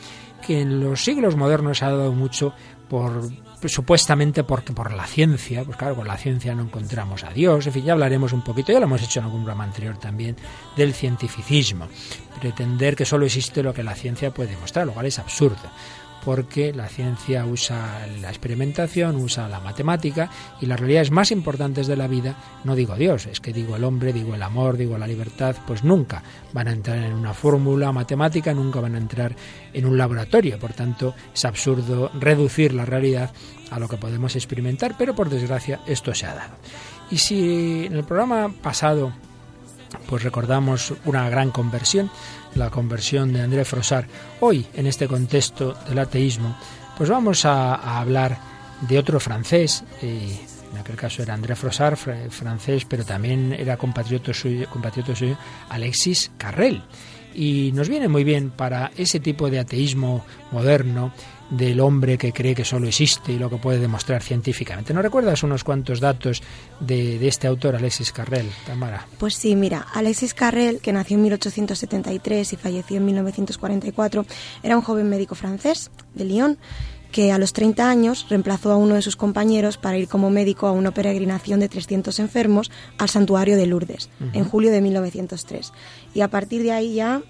que en los siglos modernos ha dado mucho por supuestamente porque por la ciencia, pues claro, con la ciencia no encontramos a Dios, en fin, ya hablaremos un poquito, ya lo hemos hecho en algún programa anterior también, del cientificismo, pretender que solo existe lo que la ciencia puede demostrar, lo cual es absurdo porque la ciencia usa la experimentación, usa la matemática y las realidades más importantes de la vida, no digo Dios, es que digo el hombre, digo el amor, digo la libertad, pues nunca van a entrar en una fórmula matemática, nunca van a entrar en un laboratorio. Por tanto, es absurdo reducir la realidad a lo que podemos experimentar, pero por desgracia esto se ha dado. Y si en el programa pasado pues recordamos una gran conversión, la conversión de André Frossard. Hoy, en este contexto del ateísmo, pues vamos a, hablar de otro francés, eh, en aquel caso era André Frossard, francés, pero también era compatriota suyo, compatriota suyo Alexis Carrel. Y nos viene muy bien para ese tipo de ateísmo moderno, del hombre que cree que solo existe y lo que puede demostrar científicamente. ¿No recuerdas unos cuantos datos de, este autor, Alexis Carrel, Tamara? Pues sí, mira, Alexis Carrel, que nació en 1873 y falleció en 1944, era un joven médico francés de Lyon que a los 30 años reemplazó a uno de sus compañeros para ir como médico a una peregrinación de 300 enfermos al santuario de Lourdes, en julio de 1903. Y a partir de ahí ya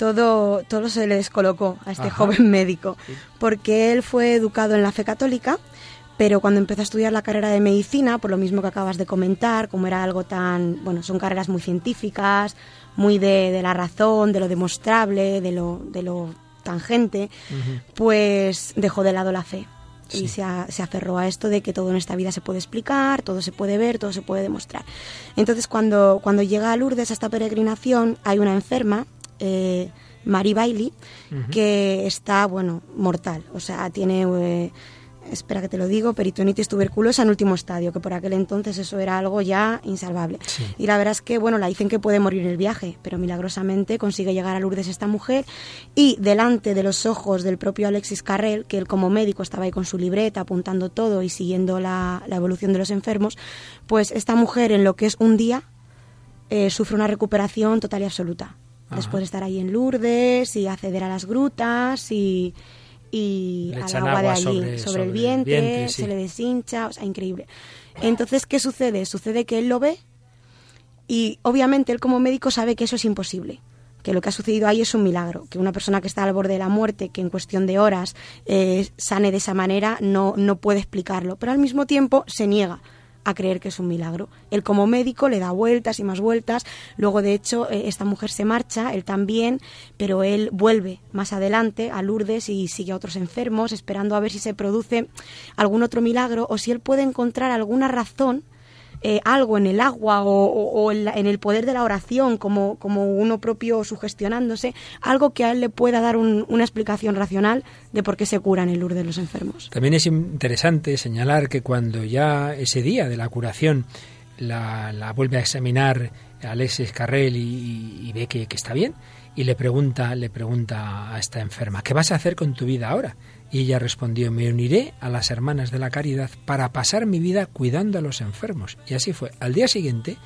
todo, todo se le descolocó a este joven médico, porque él fue educado en la fe católica, pero cuando empezó a estudiar la carrera de medicina, por lo mismo que acabas de comentar, como era algo tan, bueno, son carreras muy científicas, muy de, la razón, de lo demostrable, de lo, de lo tangente, pues dejó de lado la fe. Y se, se, aferró a esto de que todo en esta vida se puede explicar, todo se puede ver, todo se puede demostrar. Entonces, cuando, cuando llega a Lourdes a esta peregrinación, hay una enferma eh, Mary Bailey, que está, bueno, mortal. O sea, tiene, eh, espera que te lo digo, peritonitis tuberculosa en último estadio, que por aquel entonces eso era algo ya insalvable. Y la verdad es que, bueno, la dicen que puede morir en el viaje, pero milagrosamente consigue llegar a Lourdes esta mujer y delante de los ojos del propio Alexis Carrel, que él como médico estaba ahí con su libreta apuntando todo y siguiendo la, evolución de los enfermos, pues esta mujer en lo que es un día eh, sufre una recuperación total y absoluta después de estar ahí en Lourdes y acceder a las grutas y, y al agua, de allí, sobre, el vientre, se le deshincha, o sea, increíble. Entonces, ¿qué sucede? Sucede que él lo ve y obviamente él como médico sabe que eso es imposible que lo que ha sucedido ahí es un milagro, que una persona que está al borde de la muerte, que en cuestión de horas eh, sane de esa manera, no, no puede explicarlo, pero al mismo tiempo se niega a creer que es un milagro. Él como médico le da vueltas y más vueltas, luego de hecho eh, esta mujer se marcha, él también, pero él vuelve más adelante a Lourdes y sigue a otros enfermos esperando a ver si se produce algún otro milagro o si él puede encontrar alguna razón eh, algo en el agua o, en, el poder de la oración, como, uno propio sugestionándose, algo que a él le pueda dar una explicación racional de por qué se curan el Lourdes los enfermos. También es interesante señalar que cuando ya ese día de la curación la, vuelve a examinar Alexis Carrel y, ve que, que, está bien, y le pregunta, le pregunta a esta enferma, ¿qué vas a hacer con tu vida ahora? Y ella respondió, me uniré a las hermanas de la caridad para pasar mi vida cuidando a los enfermos. Y así fue. Al día siguiente,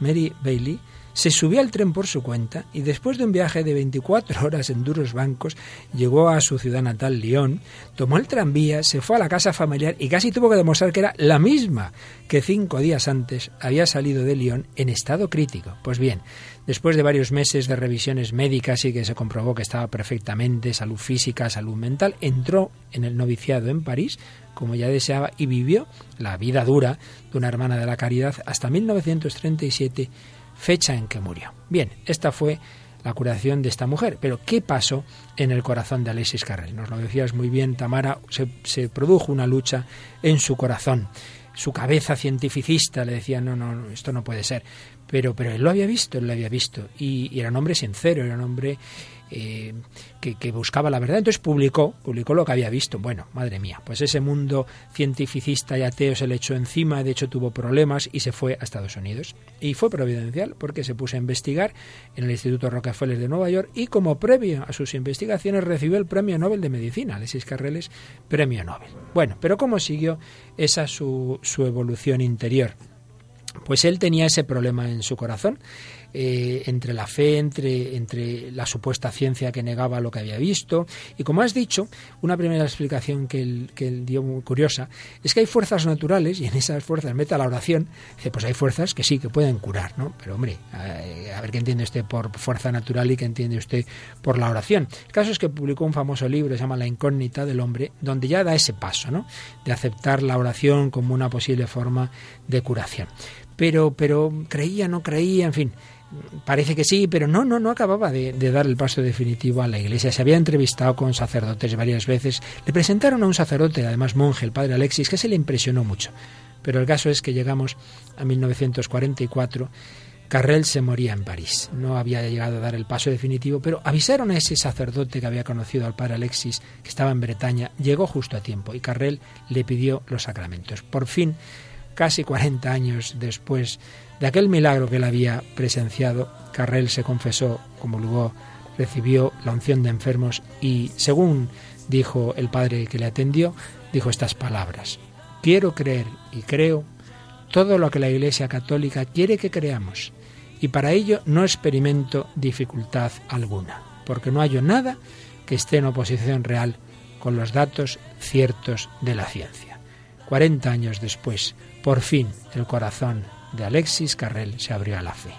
Mary Bailey se subió al tren por su cuenta y después de un viaje de 24 horas en duros bancos llegó a su ciudad natal, Lyon, tomó el tranvía, se fue a la casa familiar y casi tuvo que demostrar que era la misma que cinco días antes había salido de Lyon en estado crítico. Pues bien, Después de varios meses de revisiones médicas y que se comprobó que estaba perfectamente, salud física, salud mental, entró en el noviciado en París, como ya deseaba, y vivió la vida dura de una hermana de la caridad hasta 1937, fecha en que murió. Bien, esta fue la curación de esta mujer. Pero ¿qué pasó en el corazón de Alexis Carrel? Nos lo decías muy bien, Tamara, se, se produjo una lucha en su corazón. Su cabeza cientificista le decía, no, no, esto no puede ser. Pero, pero él lo había visto, él lo había visto. Y, era un hombre sincero, era un hombre eh, que, buscaba la verdad. Entonces publicó, publicó lo que había visto. Bueno, madre mía, pues ese mundo cientificista y ateo se le echó encima, de hecho tuvo problemas y se fue a Estados Unidos. Y fue providencial porque se puso a investigar en el Instituto Rockefeller de Nueva York y como previo a sus investigaciones recibió el Premio Nobel de Medicina, Alexis Carreles, Premio Nobel. Bueno, pero ¿cómo siguió esa su, su evolución interior? Pues él tenía ese problema en su corazón eh, entre la fe, entre, entre la supuesta ciencia que negaba lo que había visto. Y como has dicho, una primera explicación que él, que él dio muy curiosa es que hay fuerzas naturales y en esas fuerzas mete la oración. Dice, pues hay fuerzas que sí, que pueden curar, ¿no? Pero hombre, a, ver qué entiende usted por fuerza natural y qué entiende usted por la oración. El caso es que publicó un famoso libro, se llama La incógnita del hombre, donde ya da ese paso, ¿no? De aceptar la oración como una posible forma de curación. Pero, pero creía, no creía, en fin parece que sí, pero no, no, no acababa de, dar el paso definitivo a la iglesia. Se había entrevistado con sacerdotes varias veces. Le presentaron a un sacerdote, además monje, el padre Alexis, que se le impresionó mucho. Pero el caso es que llegamos a 1944. Carrel se moría en París. No había llegado a dar el paso definitivo, pero avisaron a ese sacerdote que había conocido al padre Alexis, que estaba en Bretaña. Llegó justo a tiempo y Carrel le pidió los sacramentos. Por fin, casi 40 años después de aquel milagro que él había presenciado, Carrel se confesó, como luego recibió la unción de enfermos y, según dijo el padre que le atendió, dijo estas palabras. Quiero creer y creo todo lo que la Iglesia Católica quiere que creamos y para ello no experimento dificultad alguna, porque no hallo nada que esté en oposición real con los datos ciertos de la ciencia. Cuarenta años después, por fin el corazón de Alexis Carrel se abrió a la fe.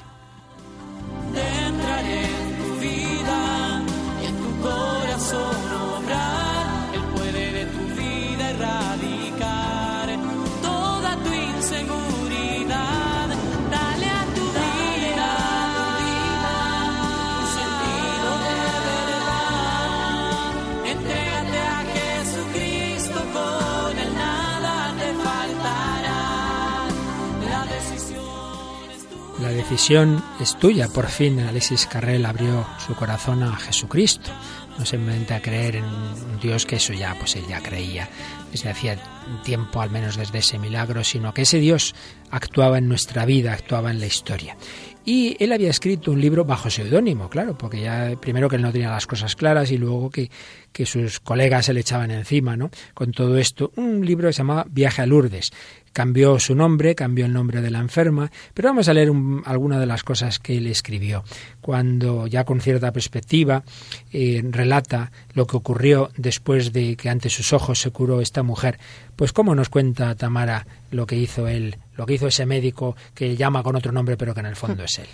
Decisión es tuya. Por fin Alexis Carrel abrió su corazón a Jesucristo. No se inventa a creer en un Dios que eso ya, pues él ya creía desde hacía tiempo, al menos desde ese milagro, sino que ese Dios actuaba en nuestra vida, actuaba en la historia. Y él había escrito un libro bajo seudónimo, claro, porque ya primero que él no tenía las cosas claras y luego que, que sus colegas se le echaban encima, ¿no? Con todo esto, un libro que se llamaba Viaje a Lourdes, cambió su nombre, cambió el nombre de la enferma, pero vamos a leer alguna de las cosas que él escribió. Cuando ya con cierta perspectiva eh, relata lo que ocurrió después de que ante sus ojos se curó esta mujer, pues cómo nos cuenta Tamara lo que hizo él, lo que hizo ese médico que llama con otro nombre pero que en el fondo es él.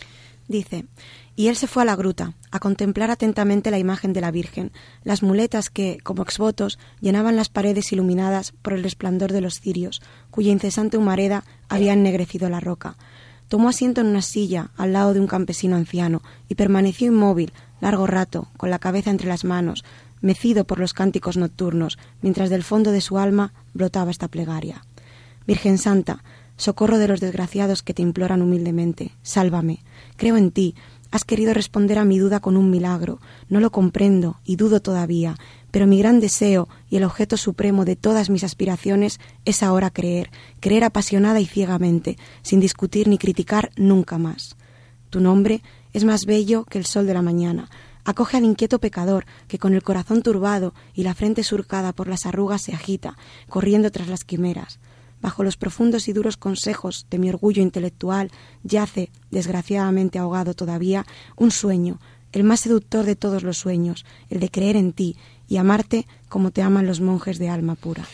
Dice, y él se fue a la gruta, a contemplar atentamente la imagen de la Virgen, las muletas que, como exvotos, llenaban las paredes iluminadas por el resplandor de los cirios, cuya incesante humareda había ennegrecido la roca. Tomó asiento en una silla al lado de un campesino anciano y permaneció inmóvil largo rato, con la cabeza entre las manos, mecido por los cánticos nocturnos, mientras del fondo de su alma brotaba esta plegaria. Virgen Santa, socorro de los desgraciados que te imploran humildemente, sálvame, Creo en ti. Has querido responder a mi duda con un milagro. No lo comprendo y dudo todavía, pero mi gran deseo y el objeto supremo de todas mis aspiraciones es ahora creer, creer apasionada y ciegamente, sin discutir ni criticar nunca más. Tu nombre es más bello que el sol de la mañana. Acoge al inquieto pecador que con el corazón turbado y la frente surcada por las arrugas se agita, corriendo tras las quimeras bajo los profundos y duros consejos de mi orgullo intelectual, yace, desgraciadamente ahogado todavía, un sueño, el más seductor de todos los sueños, el de creer en ti y amarte como te aman los monjes de alma pura.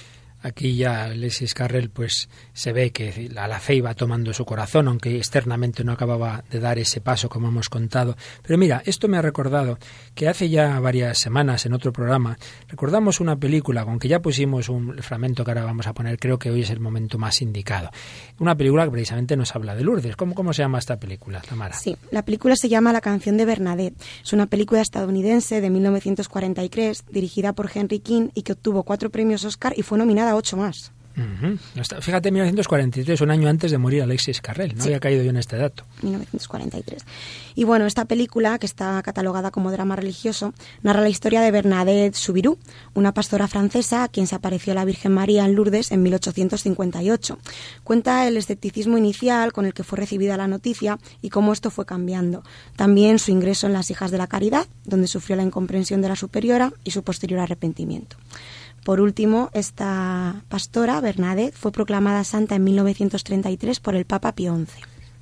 Aquí ya Alexis Carrel pues se ve que la, la, fe iba tomando su corazón, aunque externamente no acababa de dar ese paso como hemos contado. Pero mira, esto me ha recordado que hace ya varias semanas en otro programa recordamos una película con que ya pusimos un fragmento que ahora vamos a poner, creo que hoy es el momento más indicado. Una película que precisamente nos habla de Lourdes. ¿Cómo, cómo se llama esta película, Tamara? Sí, la película se llama La canción de Bernadette. Es una película estadounidense de 1943 dirigida por Henry King y que obtuvo cuatro premios Oscar y fue nominada ocho más. Fíjate, 1943, un año antes de morir Alexis Carrel. No había caído yo en este dato. 1943. Y bueno, esta película, que está catalogada como drama religioso, narra la historia de Bernadette Soubirous, una pastora francesa a quien se apareció la Virgen María en Lourdes en 1858. Cuenta el escepticismo inicial con el que fue recibida la noticia y cómo esto fue cambiando. También su ingreso en las Hijas de la Caridad, donde sufrió la incomprensión de la superiora y su posterior arrepentimiento. Por último, esta pastora, Bernadette, fue proclamada santa en 1933 por el Papa Pío XI.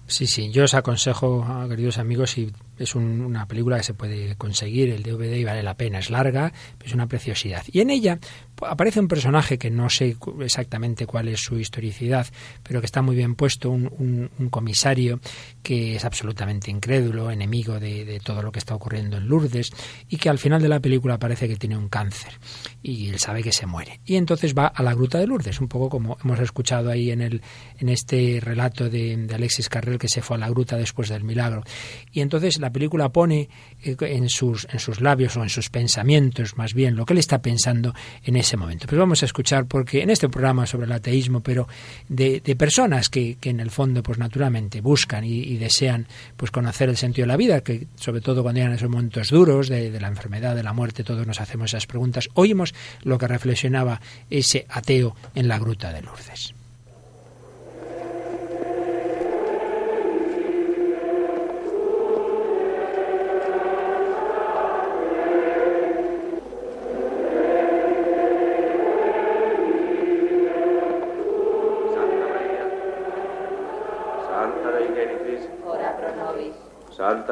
Sí, sí, yo os aconsejo, queridos amigos, si es una película que se puede conseguir, el DVD, y vale la pena. Es larga, es una preciosidad. Y en ella aparece un personaje que no sé exactamente cuál es su historicidad, pero que está muy bien puesto, un, comisario que es absolutamente incrédulo, enemigo de, todo lo que está ocurriendo en Lourdes, y que al final de la película parece que tiene un cáncer y él sabe que se muere. Y entonces va a la gruta de Lourdes, un poco como hemos escuchado ahí en, el, en este relato de, Alexis Carrel que se fue a la gruta después del milagro. Y entonces la película pone eh, en sus, en sus labios o en sus pensamientos más bien lo que él está pensando en ese momento. Pues vamos a escuchar porque en este programa sobre el ateísmo, pero de, personas que, en el fondo pues naturalmente buscan y, desean pues conocer el sentido de la vida, que sobre todo cuando llegan esos momentos duros de, de la enfermedad, de la muerte, todos nos hacemos esas preguntas. Oímos lo que reflexionaba ese ateo en la gruta de Lourdes.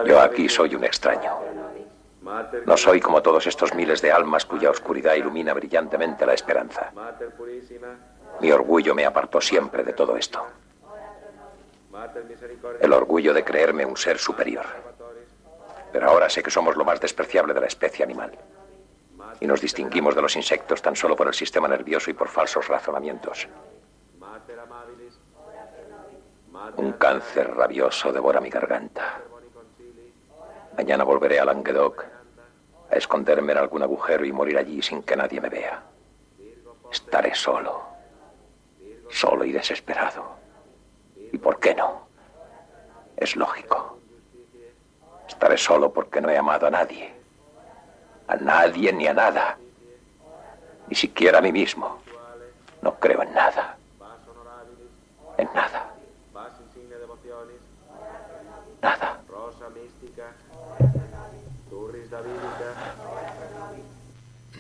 Yo aquí soy un extraño. No soy como todos estos miles de almas cuya oscuridad ilumina brillantemente la esperanza. Mi orgullo me apartó siempre de todo esto. El orgullo de creerme un ser superior. Pero ahora sé que somos lo más despreciable de la especie animal. Y nos distinguimos de los insectos tan solo por el sistema nervioso y por falsos razonamientos. Un cáncer rabioso devora mi garganta. Mañana volveré a Languedoc a esconderme en algún agujero y morir allí sin que nadie me vea. Estaré solo, solo y desesperado. ¿Y por qué no? Es lógico. Estaré solo porque no he amado a nadie. A nadie ni a nada. Ni siquiera a mí mismo. No creo en nada. En nada. Nada.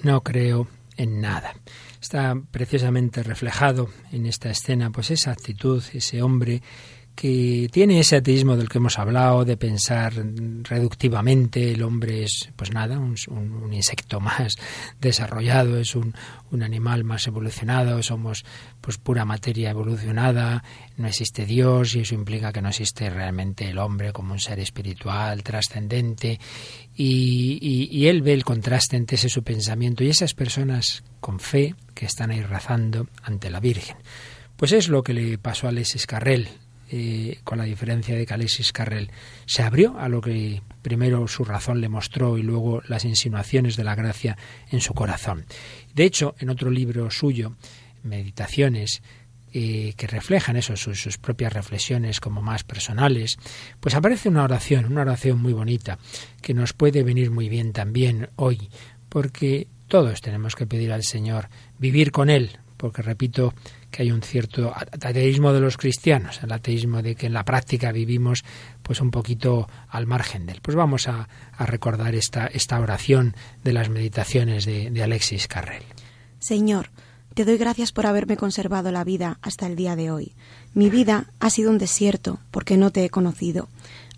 No creo en nada. Está precisamente reflejado en esta escena, pues esa actitud, ese hombre que tiene ese ateísmo del que hemos hablado, de pensar reductivamente, el hombre es, pues nada, un, insecto más desarrollado, es un, un, animal más evolucionado, somos pues pura materia evolucionada, no existe Dios y eso implica que no existe realmente el hombre como un ser espiritual, trascendente, y, y, él ve el contraste entre ese su pensamiento y esas personas con fe que están ahí rezando ante la Virgen. Pues es lo que le pasó a Alexis Carrel, eh, con la diferencia de que Alexis Carrel se abrió a lo que primero su razón le mostró y luego las insinuaciones de la gracia en su corazón. De hecho, en otro libro suyo, Meditaciones, eh, que reflejan eso, sus, sus, propias reflexiones como más personales, pues aparece una oración, una oración muy bonita, que nos puede venir muy bien también hoy, porque todos tenemos que pedir al Señor vivir con Él, porque repito, que hay un cierto ateísmo de los cristianos, el ateísmo de que en la práctica vivimos pues un poquito al margen de él. Pues vamos a, recordar esta, esta oración de las meditaciones de, de Alexis Carrel. Señor, te doy gracias por haberme conservado la vida hasta el día de hoy. Mi vida ha sido un desierto porque no te he conocido.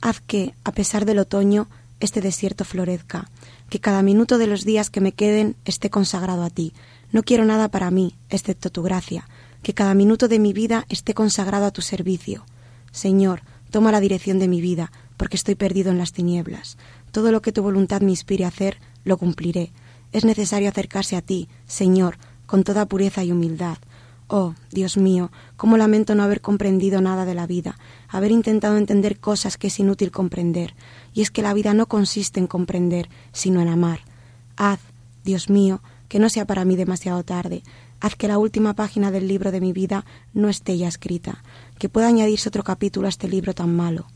Haz que, a pesar del otoño, este desierto florezca, que cada minuto de los días que me queden esté consagrado a ti. No quiero nada para mí, excepto tu gracia que cada minuto de mi vida esté consagrado a tu servicio. Señor, toma la dirección de mi vida, porque estoy perdido en las tinieblas. Todo lo que tu voluntad me inspire a hacer, lo cumpliré. Es necesario acercarse a ti, Señor, con toda pureza y humildad. Oh, Dios mío, cómo lamento no haber comprendido nada de la vida, haber intentado entender cosas que es inútil comprender. Y es que la vida no consiste en comprender, sino en amar. Haz, Dios mío, que no sea para mí demasiado tarde. Haz que la última página del libro de mi vida no esté ya escrita, que pueda añadirse otro capítulo a este libro tan malo.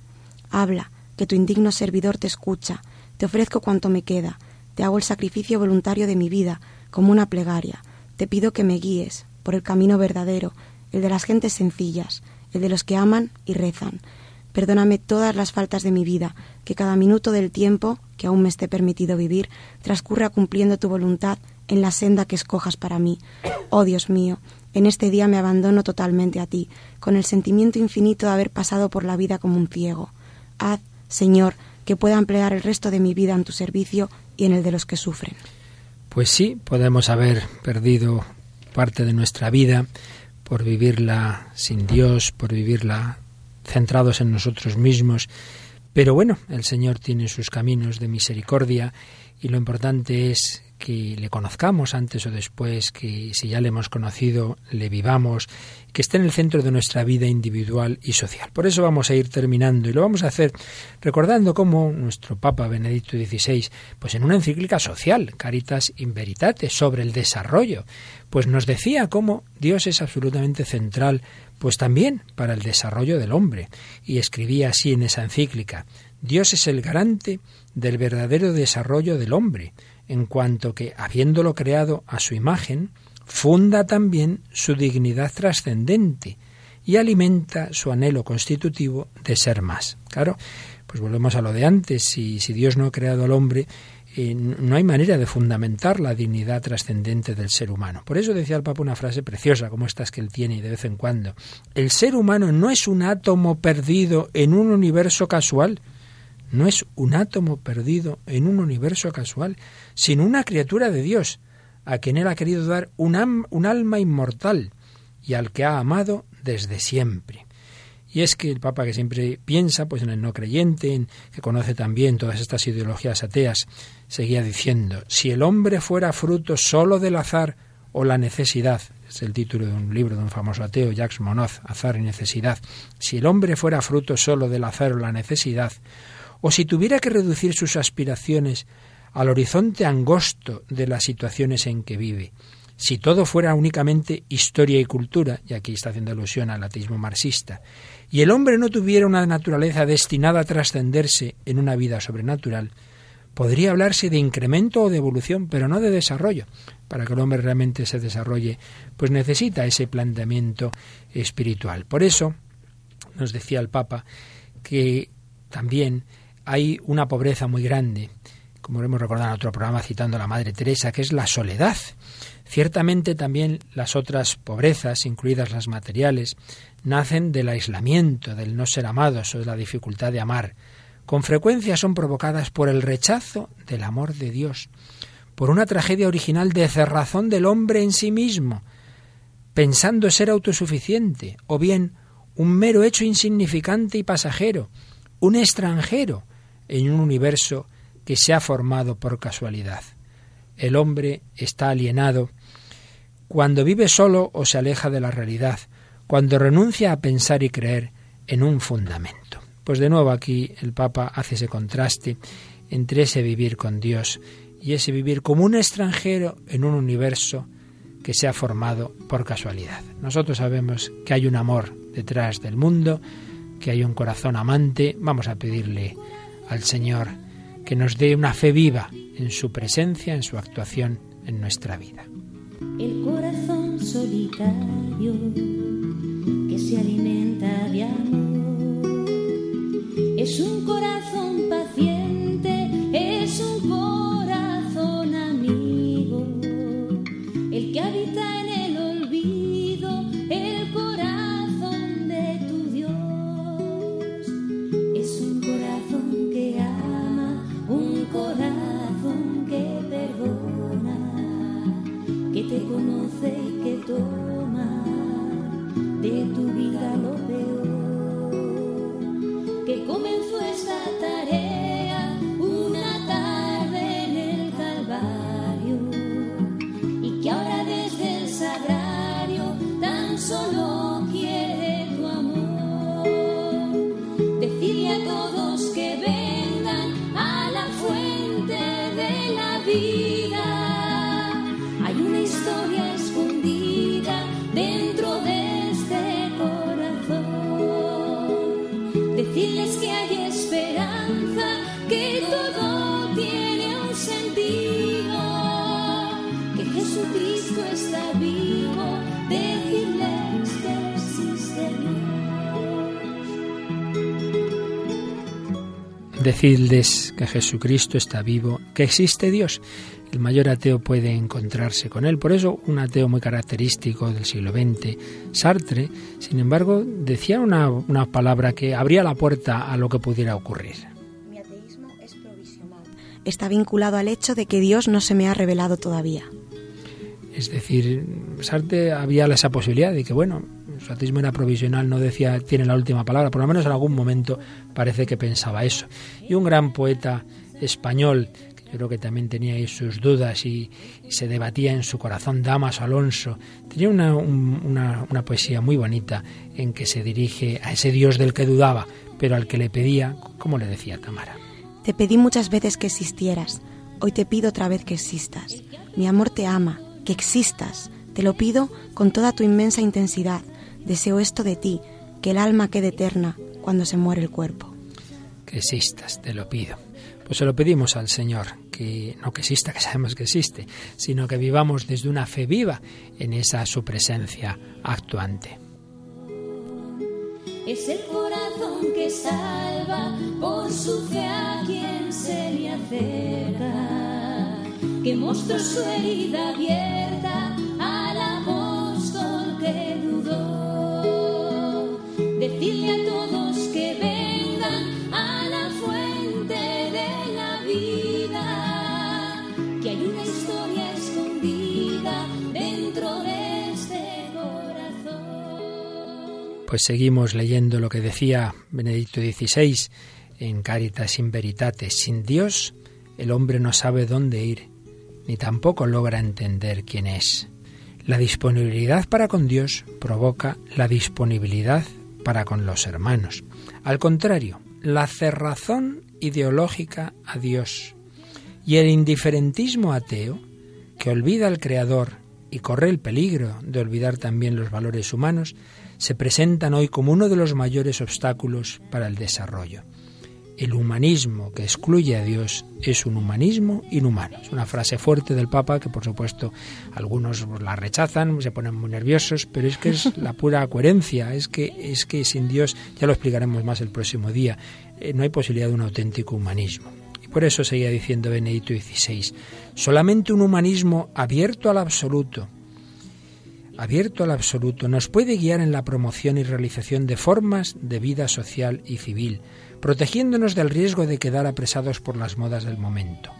Habla, que tu indigno servidor te escucha, te ofrezco cuanto me queda, te hago el sacrificio voluntario de mi vida, como una plegaria. Te pido que me guíes por el camino verdadero, el de las gentes sencillas, el de los que aman y rezan. Perdóname todas las faltas de mi vida, que cada minuto del tiempo que aún me esté permitido vivir transcurra cumpliendo tu voluntad en la senda que escojas para mí. Oh Dios mío, en este día me abandono totalmente a ti, con el sentimiento infinito de haber pasado por la vida como un ciego. Haz, Señor, que pueda emplear el resto de mi vida en tu servicio y en el de los que sufren. Pues sí, podemos haber perdido parte de nuestra vida por vivirla sin Dios, por vivirla centrados en nosotros mismos. Pero bueno, el Señor tiene sus caminos de misericordia y lo importante es que le conozcamos antes o después, que si ya le hemos conocido, le vivamos, que esté en el centro de nuestra vida individual y social. Por eso vamos a ir terminando y lo vamos a hacer recordando cómo nuestro Papa Benedicto XVI, pues en una encíclica social, Caritas in Veritate, sobre el desarrollo, pues nos decía cómo Dios es absolutamente central, pues también para el desarrollo del hombre. Y escribía así en esa encíclica, Dios es el garante del verdadero desarrollo del hombre en cuanto que, habiéndolo creado a su imagen, funda también su dignidad trascendente y alimenta su anhelo constitutivo de ser más. Claro, pues volvemos a lo de antes, si, si Dios no ha creado al hombre, eh, no hay manera de fundamentar la dignidad trascendente del ser humano. Por eso decía el Papa una frase preciosa, como estas que él tiene de vez en cuando. El ser humano no es un átomo perdido en un universo casual, no es un átomo perdido en un universo casual, sino una criatura de Dios, a quien Él ha querido dar un, alma inmortal y al que ha amado desde siempre. Y es que el Papa que siempre piensa pues en el no creyente, en, que conoce también todas estas ideologías ateas, seguía diciendo, si el hombre fuera fruto solo del azar o la necesidad, es el título de un libro de un famoso ateo, Jacques Monod, Azar y Necesidad, si el hombre fuera fruto solo del azar o la necesidad, o si tuviera que reducir sus aspiraciones al horizonte angosto de las situaciones en que vive, si todo fuera únicamente historia y cultura, y aquí está haciendo alusión al ateísmo marxista, y el hombre no tuviera una naturaleza destinada a trascenderse en una vida sobrenatural, podría hablarse de incremento o de evolución, pero no de desarrollo. Para que el hombre realmente se desarrolle, pues necesita ese planteamiento espiritual. Por eso, nos decía el Papa, que también hay una pobreza muy grande, como lo hemos recordado en otro programa citando a la Madre Teresa, que es la soledad. Ciertamente también las otras pobrezas, incluidas las materiales, nacen del aislamiento, del no ser amados o de la dificultad de amar. Con frecuencia son provocadas por el rechazo del amor de Dios, por una tragedia original de cerrazón del hombre en sí mismo, pensando ser autosuficiente, o bien un mero hecho insignificante y pasajero, un extranjero, en un universo que se ha formado por casualidad. El hombre está alienado cuando vive solo o se aleja de la realidad, cuando renuncia a pensar y creer en un fundamento. Pues de nuevo aquí el Papa hace ese contraste entre ese vivir con Dios y ese vivir como un extranjero en un universo que se ha formado por casualidad. Nosotros sabemos que hay un amor detrás del mundo, que hay un corazón amante, vamos a pedirle al Señor que nos dé una fe viva en su presencia, en su actuación en nuestra vida. El corazón solitario que se alimenta de amor es un corazón paciente, comenzó esta tarea una tarde en el Calvario. Y que ahora desde el sagrario tan solo Decirles que hay esperanza, que todo tiene un sentido, que Jesucristo está vivo. Decirles que existe Dios. Decirles que Jesucristo está vivo, que existe Dios. El mayor ateo puede encontrarse con él. Por eso, un ateo muy característico del siglo XX, Sartre, sin embargo, decía una, una palabra que abría la puerta a lo que pudiera ocurrir. Mi ateísmo es provisional. Está vinculado al hecho de que Dios no se me ha revelado todavía. Es decir, Sartre había esa posibilidad de que, bueno, su ateísmo era provisional, no decía tiene la última palabra, por lo menos en algún momento parece que pensaba eso. Y un gran poeta español, yo creo que también tenía ahí sus dudas y, y se debatía en su corazón, Damas Alonso, tenía una, un- una, una poesía muy bonita en que se dirige a ese Dios del que dudaba, pero al que le pedía, como le decía Tamara. Te pedí muchas veces que existieras. Hoy te pido otra vez que existas. Mi amor te ama, que existas. Te lo pido con toda tu inmensa intensidad. Deseo esto de ti, que el alma quede eterna cuando se muere el cuerpo. que existas, te lo pido. Pues se lo pedimos al Señor, que no que exista, que sabemos que existe, sino que vivamos desde una fe viva en esa su presencia actuante. Es el corazón que salva por su fe a quien se le acerca, que mostró su herida abierta al apóstol que dudó. Decirle a todos que vengan a la Pues seguimos leyendo lo que decía Benedicto XVI en Caritas in Veritate. Sin Dios, el hombre no sabe dónde ir, ni tampoco logra entender quién es. La disponibilidad para con Dios provoca la disponibilidad para con los hermanos. Al contrario, la cerrazón ideológica a Dios y el indiferentismo ateo, que olvida al Creador y corre el peligro de olvidar también los valores humanos, se presentan hoy como uno de los mayores obstáculos para el desarrollo. El humanismo que excluye a Dios es un humanismo inhumano. Es una frase fuerte del Papa que por supuesto algunos la rechazan, se ponen muy nerviosos, pero es que es la pura coherencia, es que es que sin Dios, ya lo explicaremos más el próximo día, eh, no hay posibilidad de un auténtico humanismo. Y por eso seguía diciendo Benedicto XVI, solamente un humanismo abierto al absoluto, abierto al absoluto, nos puede guiar en la promoción y realización de formas de vida social y civil, protegiéndonos del riesgo de quedar apresados por las modas del momento.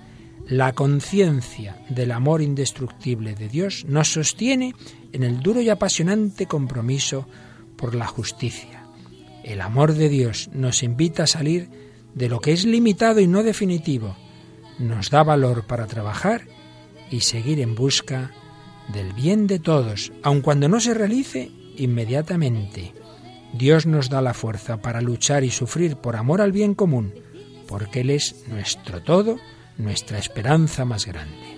La conciencia del amor indestructible de Dios nos sostiene en el duro y apasionante compromiso por la justicia. El amor de Dios nos invita a salir de lo que es limitado y no definitivo, nos da valor para trabajar y seguir en busca del bien de todos, aun cuando no se realice inmediatamente. Dios nos da la fuerza para luchar y sufrir por amor al bien común, porque Él es nuestro todo, nuestra esperanza más grande.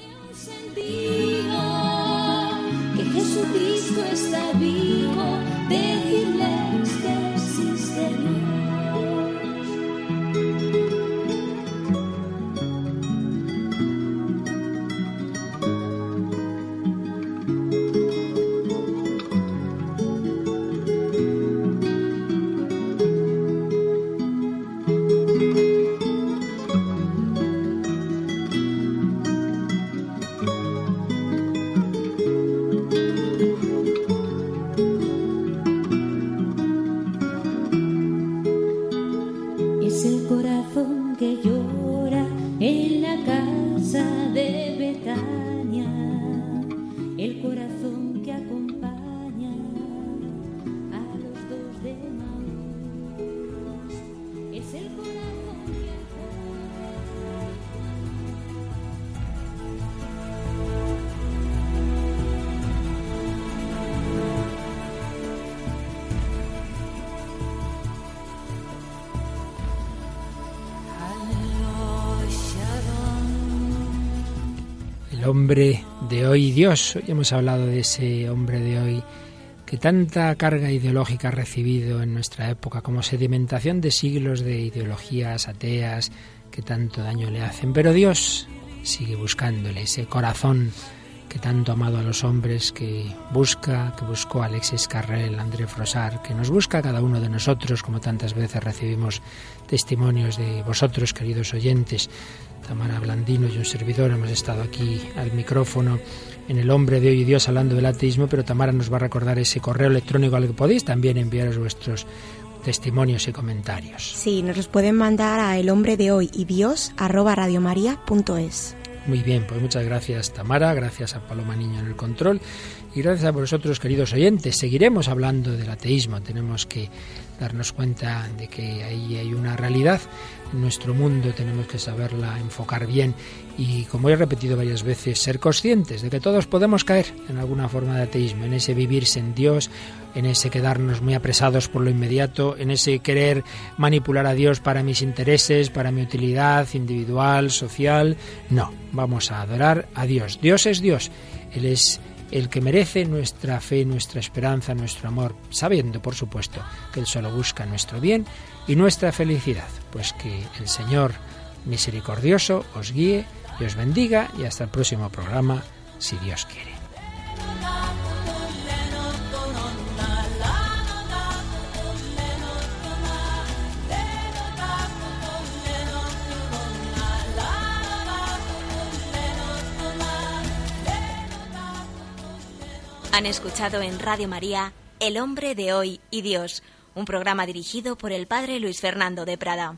Hoy Dios. Hoy hemos hablado de ese hombre de hoy que tanta carga ideológica ha recibido en nuestra época como sedimentación de siglos de ideologías ateas que tanto daño le hacen. Pero Dios sigue buscándole ese corazón que tanto ha amado a los hombres, que busca, que buscó Alexis Carrel, André Frosar, que nos busca cada uno de nosotros, como tantas veces recibimos testimonios de vosotros, queridos oyentes. Tamara Blandino y un servidor hemos estado aquí al micrófono en El Hombre de Hoy y Dios hablando del ateísmo, pero Tamara nos va a recordar ese correo electrónico al que podéis también enviaros vuestros testimonios y comentarios. Sí, nos los pueden mandar a el hombre de hoy y Dios arroba radiomaria.es. Muy bien, pues muchas gracias Tamara, gracias a Paloma Niño en el control y gracias a vosotros queridos oyentes. Seguiremos hablando del ateísmo, tenemos que darnos cuenta de que ahí hay una realidad en nuestro mundo, tenemos que saberla enfocar bien y, como he repetido varias veces, ser conscientes de que todos podemos caer en alguna forma de ateísmo, en ese vivirse en Dios, en ese quedarnos muy apresados por lo inmediato, en ese querer manipular a Dios para mis intereses, para mi utilidad individual, social. No, vamos a adorar a Dios. Dios es Dios. Él es el que merece nuestra fe, nuestra esperanza, nuestro amor, sabiendo, por supuesto, que Él solo busca nuestro bien y nuestra felicidad. Pues que el Señor misericordioso os guíe y os bendiga y hasta el próximo programa, si Dios quiere. Han escuchado en Radio María El hombre de hoy y Dios, un programa dirigido por el padre Luis Fernando de Prada.